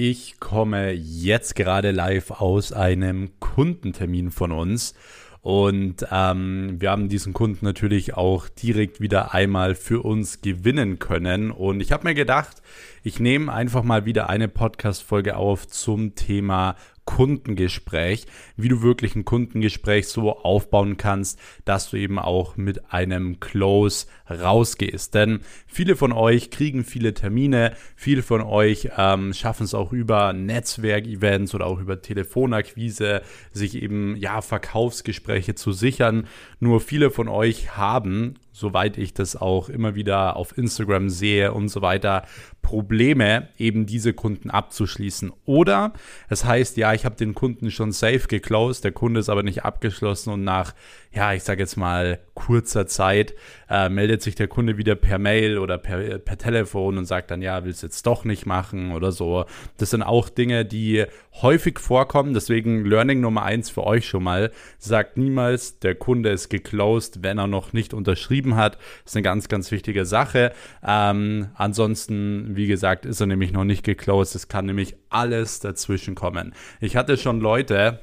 Ich komme jetzt gerade live aus einem Kundentermin von uns und ähm, wir haben diesen Kunden natürlich auch direkt wieder einmal für uns gewinnen können. Und ich habe mir gedacht, ich nehme einfach mal wieder eine Podcast-Folge auf zum Thema Kundengespräch, wie du wirklich ein Kundengespräch so aufbauen kannst, dass du eben auch mit einem Close rausgehst. Denn viele von euch kriegen viele Termine, viele von euch ähm, schaffen es auch über Netzwerkevents oder auch über Telefonakquise, sich eben ja Verkaufsgespräche zu sichern. Nur viele von euch haben soweit ich das auch immer wieder auf Instagram sehe und so weiter, Probleme, eben diese Kunden abzuschließen. Oder es heißt, ja, ich habe den Kunden schon safe geclosed, der Kunde ist aber nicht abgeschlossen und nach, ja, ich sage jetzt mal kurzer Zeit äh, meldet sich der Kunde wieder per Mail oder per, per Telefon und sagt dann, ja, will es jetzt doch nicht machen oder so. Das sind auch Dinge, die häufig vorkommen. Deswegen Learning Nummer eins für euch schon mal. Sagt niemals, der Kunde ist geclosed, wenn er noch nicht unterschrieben hat. Das ist eine ganz, ganz wichtige Sache. Ähm, ansonsten, wie gesagt, ist er nämlich noch nicht geclosed. Es kann nämlich alles dazwischen kommen. Ich hatte schon Leute,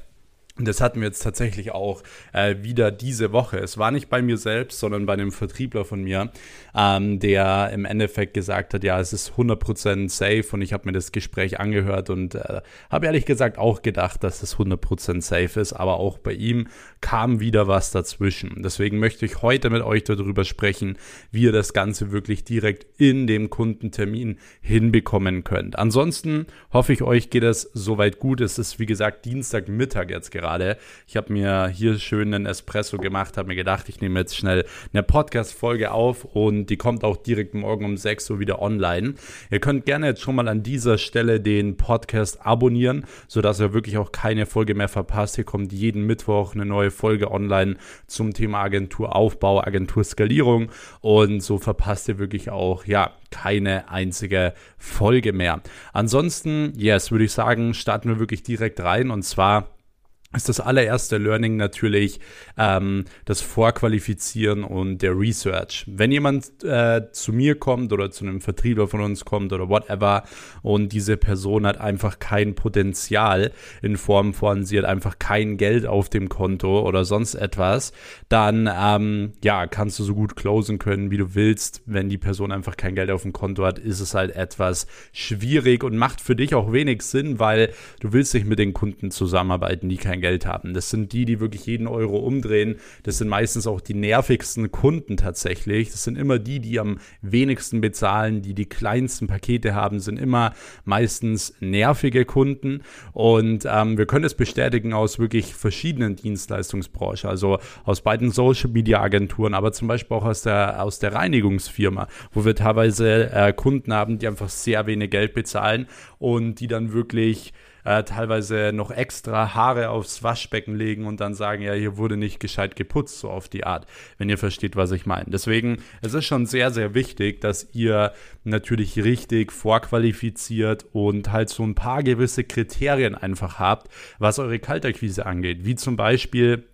das hatten wir jetzt tatsächlich auch äh, wieder diese Woche. Es war nicht bei mir selbst, sondern bei einem Vertriebler von mir, ähm, der im Endeffekt gesagt hat, ja, es ist 100% safe und ich habe mir das Gespräch angehört und äh, habe ehrlich gesagt auch gedacht, dass es 100% safe ist, aber auch bei ihm kam wieder was dazwischen. Deswegen möchte ich heute mit euch darüber sprechen, wie ihr das Ganze wirklich direkt in dem Kundentermin hinbekommen könnt. Ansonsten hoffe ich, euch geht es soweit gut. Es ist, wie gesagt, Dienstagmittag jetzt gerade gerade. Ich habe mir hier schön einen Espresso gemacht, habe mir gedacht, ich nehme jetzt schnell eine Podcast-Folge auf und die kommt auch direkt morgen um 6 Uhr wieder online. Ihr könnt gerne jetzt schon mal an dieser Stelle den Podcast abonnieren, sodass ihr wirklich auch keine Folge mehr verpasst. Hier kommt jeden Mittwoch eine neue Folge online zum Thema Agenturaufbau, Agenturskalierung und so verpasst ihr wirklich auch, ja, keine einzige Folge mehr. Ansonsten, yes, würde ich sagen, starten wir wirklich direkt rein und zwar ist das allererste Learning natürlich ähm, das Vorqualifizieren und der Research. Wenn jemand äh, zu mir kommt oder zu einem Vertriebler von uns kommt oder whatever und diese Person hat einfach kein Potenzial in Form von, sie hat einfach kein Geld auf dem Konto oder sonst etwas, dann ähm, ja, kannst du so gut closen können, wie du willst. Wenn die Person einfach kein Geld auf dem Konto hat, ist es halt etwas schwierig und macht für dich auch wenig Sinn, weil du willst nicht mit den Kunden zusammenarbeiten, die kein kein Geld haben. Das sind die, die wirklich jeden Euro umdrehen. Das sind meistens auch die nervigsten Kunden tatsächlich. Das sind immer die, die am wenigsten bezahlen, die die kleinsten Pakete haben, sind immer meistens nervige Kunden. Und ähm, wir können es bestätigen aus wirklich verschiedenen Dienstleistungsbranchen, also aus beiden Social Media Agenturen, aber zum Beispiel auch aus der, aus der Reinigungsfirma, wo wir teilweise äh, Kunden haben, die einfach sehr wenig Geld bezahlen und die dann wirklich äh, teilweise noch extra Haare aufs Waschbecken legen und dann sagen, ja, hier wurde nicht gescheit geputzt, so auf die Art, wenn ihr versteht, was ich meine. Deswegen, es ist schon sehr, sehr wichtig, dass ihr natürlich richtig vorqualifiziert und halt so ein paar gewisse Kriterien einfach habt, was eure Kaltakquise angeht, wie zum Beispiel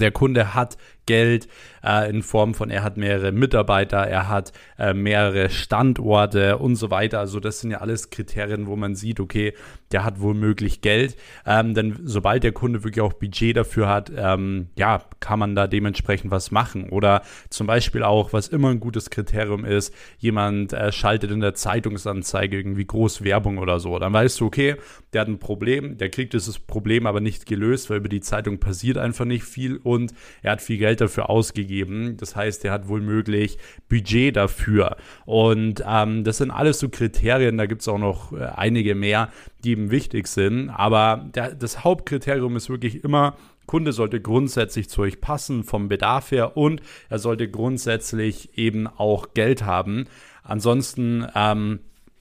der Kunde hat Geld äh, in Form von, er hat mehrere Mitarbeiter, er hat äh, mehrere Standorte und so weiter. Also das sind ja alles Kriterien, wo man sieht, okay, der hat womöglich Geld. Ähm, denn sobald der Kunde wirklich auch Budget dafür hat, ähm, ja, kann man da dementsprechend was machen. Oder zum Beispiel auch, was immer ein gutes Kriterium ist, jemand äh, schaltet in der Zeitungsanzeige irgendwie groß Werbung oder so. Dann weißt du, okay, der hat ein Problem, der kriegt dieses Problem aber nicht gelöst, weil über die Zeitung passiert einfach nicht viel und er hat viel Geld dafür ausgegeben. Das heißt, er hat wohl möglich Budget dafür. Und ähm, das sind alles so Kriterien, da gibt es auch noch äh, einige mehr, die eben wichtig sind. Aber der, das Hauptkriterium ist wirklich immer, Kunde sollte grundsätzlich zu euch passen vom Bedarf her und er sollte grundsätzlich eben auch Geld haben. Ansonsten ähm,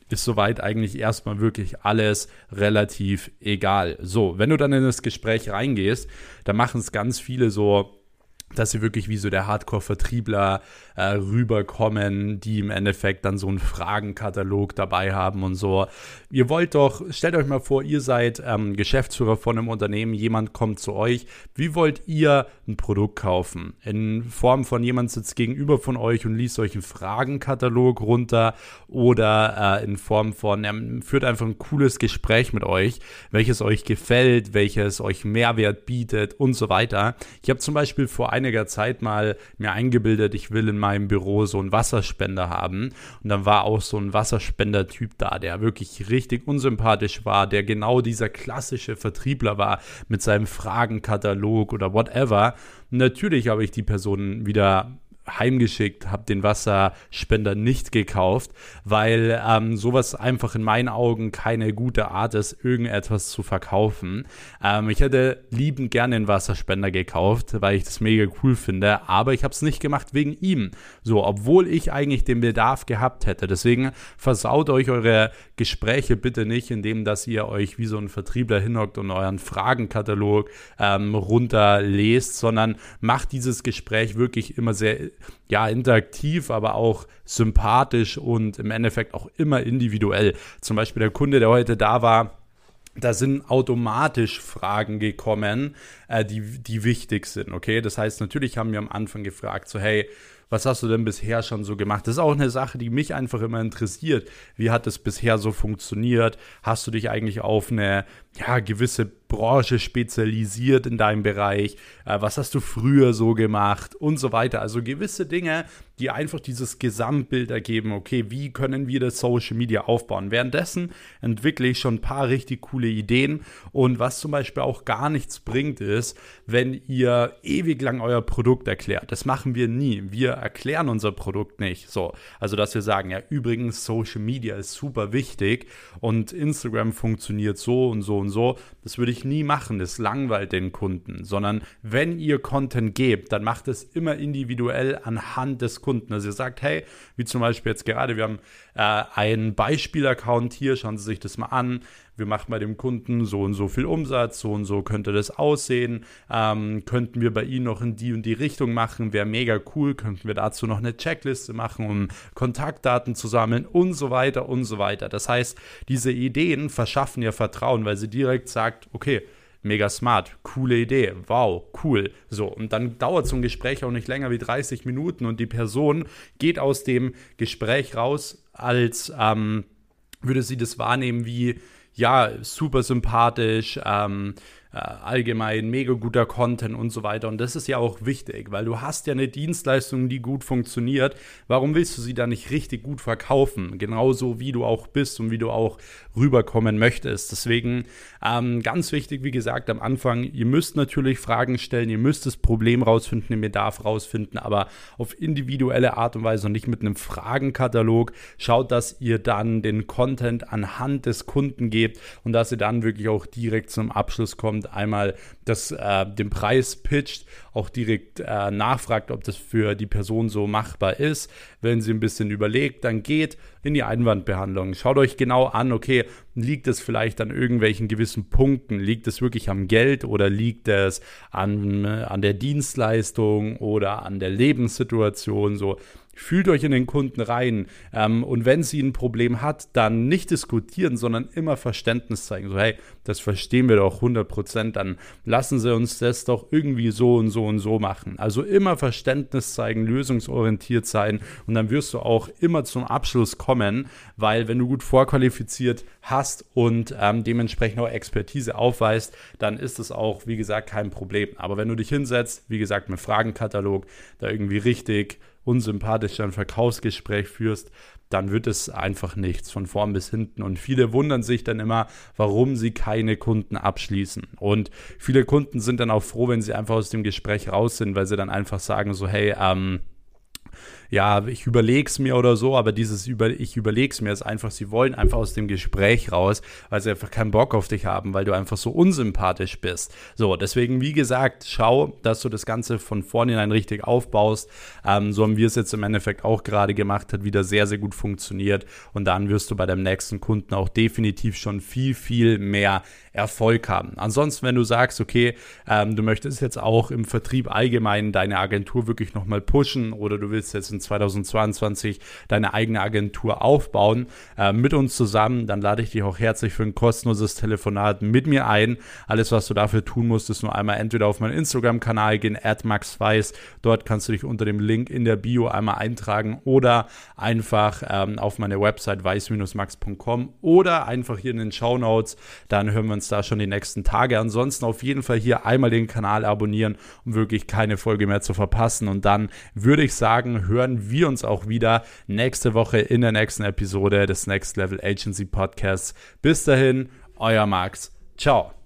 ist soweit eigentlich erstmal wirklich alles relativ egal. So, wenn du dann in das Gespräch reingehst, dann machen es ganz viele so dass sie wirklich wie so der Hardcore-Vertriebler äh, rüberkommen, die im Endeffekt dann so einen Fragenkatalog dabei haben und so. Ihr wollt doch, stellt euch mal vor, ihr seid ähm, Geschäftsführer von einem Unternehmen, jemand kommt zu euch. Wie wollt ihr ein Produkt kaufen? In Form von jemand sitzt gegenüber von euch und liest euch einen Fragenkatalog runter oder äh, in Form von, er führt einfach ein cooles Gespräch mit euch, welches euch gefällt, welches euch Mehrwert bietet und so weiter. Ich habe zum Beispiel vor einiger Zeit mal mir eingebildet, ich will in meinem Büro so einen Wasserspender haben. Und dann war auch so ein Wasserspender-Typ da, der wirklich richtig unsympathisch war, der genau dieser klassische Vertriebler war mit seinem Fragenkatalog oder whatever. Natürlich habe ich die Person wieder heimgeschickt, habe den Wasserspender nicht gekauft, weil ähm, sowas einfach in meinen Augen keine gute Art ist, irgendetwas zu verkaufen. Ähm, ich hätte liebend gerne einen Wasserspender gekauft, weil ich das mega cool finde, aber ich habe es nicht gemacht wegen ihm. So, obwohl ich eigentlich den Bedarf gehabt hätte. Deswegen versaut euch eure Gespräche bitte nicht, indem dass ihr euch wie so ein Vertriebler hinhockt und euren Fragenkatalog ähm, runterlest, sondern macht dieses Gespräch wirklich immer sehr ja, interaktiv, aber auch sympathisch und im Endeffekt auch immer individuell. Zum Beispiel der Kunde, der heute da war, da sind automatisch Fragen gekommen, äh, die, die wichtig sind, okay? Das heißt, natürlich haben wir am Anfang gefragt, so, hey, was hast du denn bisher schon so gemacht? Das ist auch eine Sache, die mich einfach immer interessiert. Wie hat es bisher so funktioniert? Hast du dich eigentlich auf eine ja, gewisse Branche spezialisiert in deinem Bereich? Äh, was hast du früher so gemacht? Und so weiter. Also gewisse Dinge, die einfach dieses Gesamtbild ergeben, okay, wie können wir das Social Media aufbauen? Währenddessen entwickle ich schon ein paar richtig coole Ideen. Und was zum Beispiel auch gar nichts bringt, ist, wenn ihr ewig lang euer Produkt erklärt. Das machen wir nie. Wir erklären unser Produkt nicht. So, also dass wir sagen, ja, übrigens, Social Media ist super wichtig und Instagram funktioniert so und so und so. Das würde ich nie machen. Das langweilt den Kunden, sondern wenn ihr Content gebt, dann macht es immer individuell anhand des Kunden. Also ihr sagt, hey, wie zum Beispiel jetzt gerade, wir haben äh, einen Beispiel-Account hier, schauen Sie sich das mal an wir machen bei dem Kunden so und so viel Umsatz, so und so könnte das aussehen, ähm, könnten wir bei Ihnen noch in die und die Richtung machen, wäre mega cool, könnten wir dazu noch eine Checkliste machen, um Kontaktdaten zu sammeln und so weiter und so weiter. Das heißt, diese Ideen verschaffen ihr Vertrauen, weil sie direkt sagt, okay, mega smart, coole Idee, wow, cool. So, und dann dauert so ein Gespräch auch nicht länger wie 30 Minuten und die Person geht aus dem Gespräch raus, als ähm, würde sie das wahrnehmen wie, ja, super sympathisch, ähm, äh, allgemein mega guter Content und so weiter. Und das ist ja auch wichtig, weil du hast ja eine Dienstleistung, die gut funktioniert. Warum willst du sie dann nicht richtig gut verkaufen? Genauso wie du auch bist und wie du auch rüberkommen möchtest. Deswegen ähm, ganz wichtig, wie gesagt, am Anfang, ihr müsst natürlich Fragen stellen, ihr müsst das Problem rausfinden, den Bedarf rausfinden, aber auf individuelle Art und Weise und nicht mit einem Fragenkatalog. Schaut, dass ihr dann den Content anhand des Kunden gebt und dass ihr dann wirklich auch direkt zum Abschluss kommt einmal das, äh, den Preis pitcht, auch direkt äh, nachfragt, ob das für die Person so machbar ist. Wenn sie ein bisschen überlegt, dann geht in die Einwandbehandlung. Schaut euch genau an, okay, liegt es vielleicht an irgendwelchen gewissen Punkten? Liegt es wirklich am Geld oder liegt es an, äh, an der Dienstleistung oder an der Lebenssituation? So, Fühlt euch in den Kunden rein. Ähm, und wenn sie ein Problem hat, dann nicht diskutieren, sondern immer Verständnis zeigen. So, hey, das verstehen wir doch 100 Prozent. Dann lassen Sie uns das doch irgendwie so und so und so machen. Also immer Verständnis zeigen, lösungsorientiert sein. Und dann wirst du auch immer zum Abschluss kommen, weil wenn du gut vorqualifiziert hast und ähm, dementsprechend auch Expertise aufweist, dann ist es auch, wie gesagt, kein Problem. Aber wenn du dich hinsetzt, wie gesagt, mit Fragenkatalog, da irgendwie richtig unsympathisch ein Verkaufsgespräch führst, dann wird es einfach nichts von vorn bis hinten. Und viele wundern sich dann immer, warum sie keine Kunden abschließen. Und viele Kunden sind dann auch froh, wenn sie einfach aus dem Gespräch raus sind, weil sie dann einfach sagen so, hey, ähm, ja, ich überlege es mir oder so, aber dieses über, ich überlege es mir ist einfach, sie wollen einfach aus dem Gespräch raus, weil sie einfach keinen Bock auf dich haben, weil du einfach so unsympathisch bist. So, deswegen, wie gesagt, schau, dass du das Ganze von vornherein richtig aufbaust. Ähm, so haben wir es jetzt im Endeffekt auch gerade gemacht, hat wieder sehr, sehr gut funktioniert und dann wirst du bei deinem nächsten Kunden auch definitiv schon viel, viel mehr Erfolg haben. Ansonsten, wenn du sagst, okay, ähm, du möchtest jetzt auch im Vertrieb allgemein deine Agentur wirklich nochmal pushen oder du willst jetzt in 2022 deine eigene Agentur aufbauen äh, mit uns zusammen, dann lade ich dich auch herzlich für ein kostenloses Telefonat mit mir ein. Alles, was du dafür tun musst, ist nur einmal entweder auf meinen Instagram-Kanal gehen, maxweiss. Dort kannst du dich unter dem Link in der Bio einmal eintragen oder einfach ähm, auf meine Website weiß-max.com oder einfach hier in den Show Notes. Dann hören wir uns da schon die nächsten Tage. Ansonsten auf jeden Fall hier einmal den Kanal abonnieren, um wirklich keine Folge mehr zu verpassen. Und dann würde ich sagen, hören wir uns auch wieder nächste Woche in der nächsten Episode des Next Level Agency Podcasts. Bis dahin, euer Max. Ciao.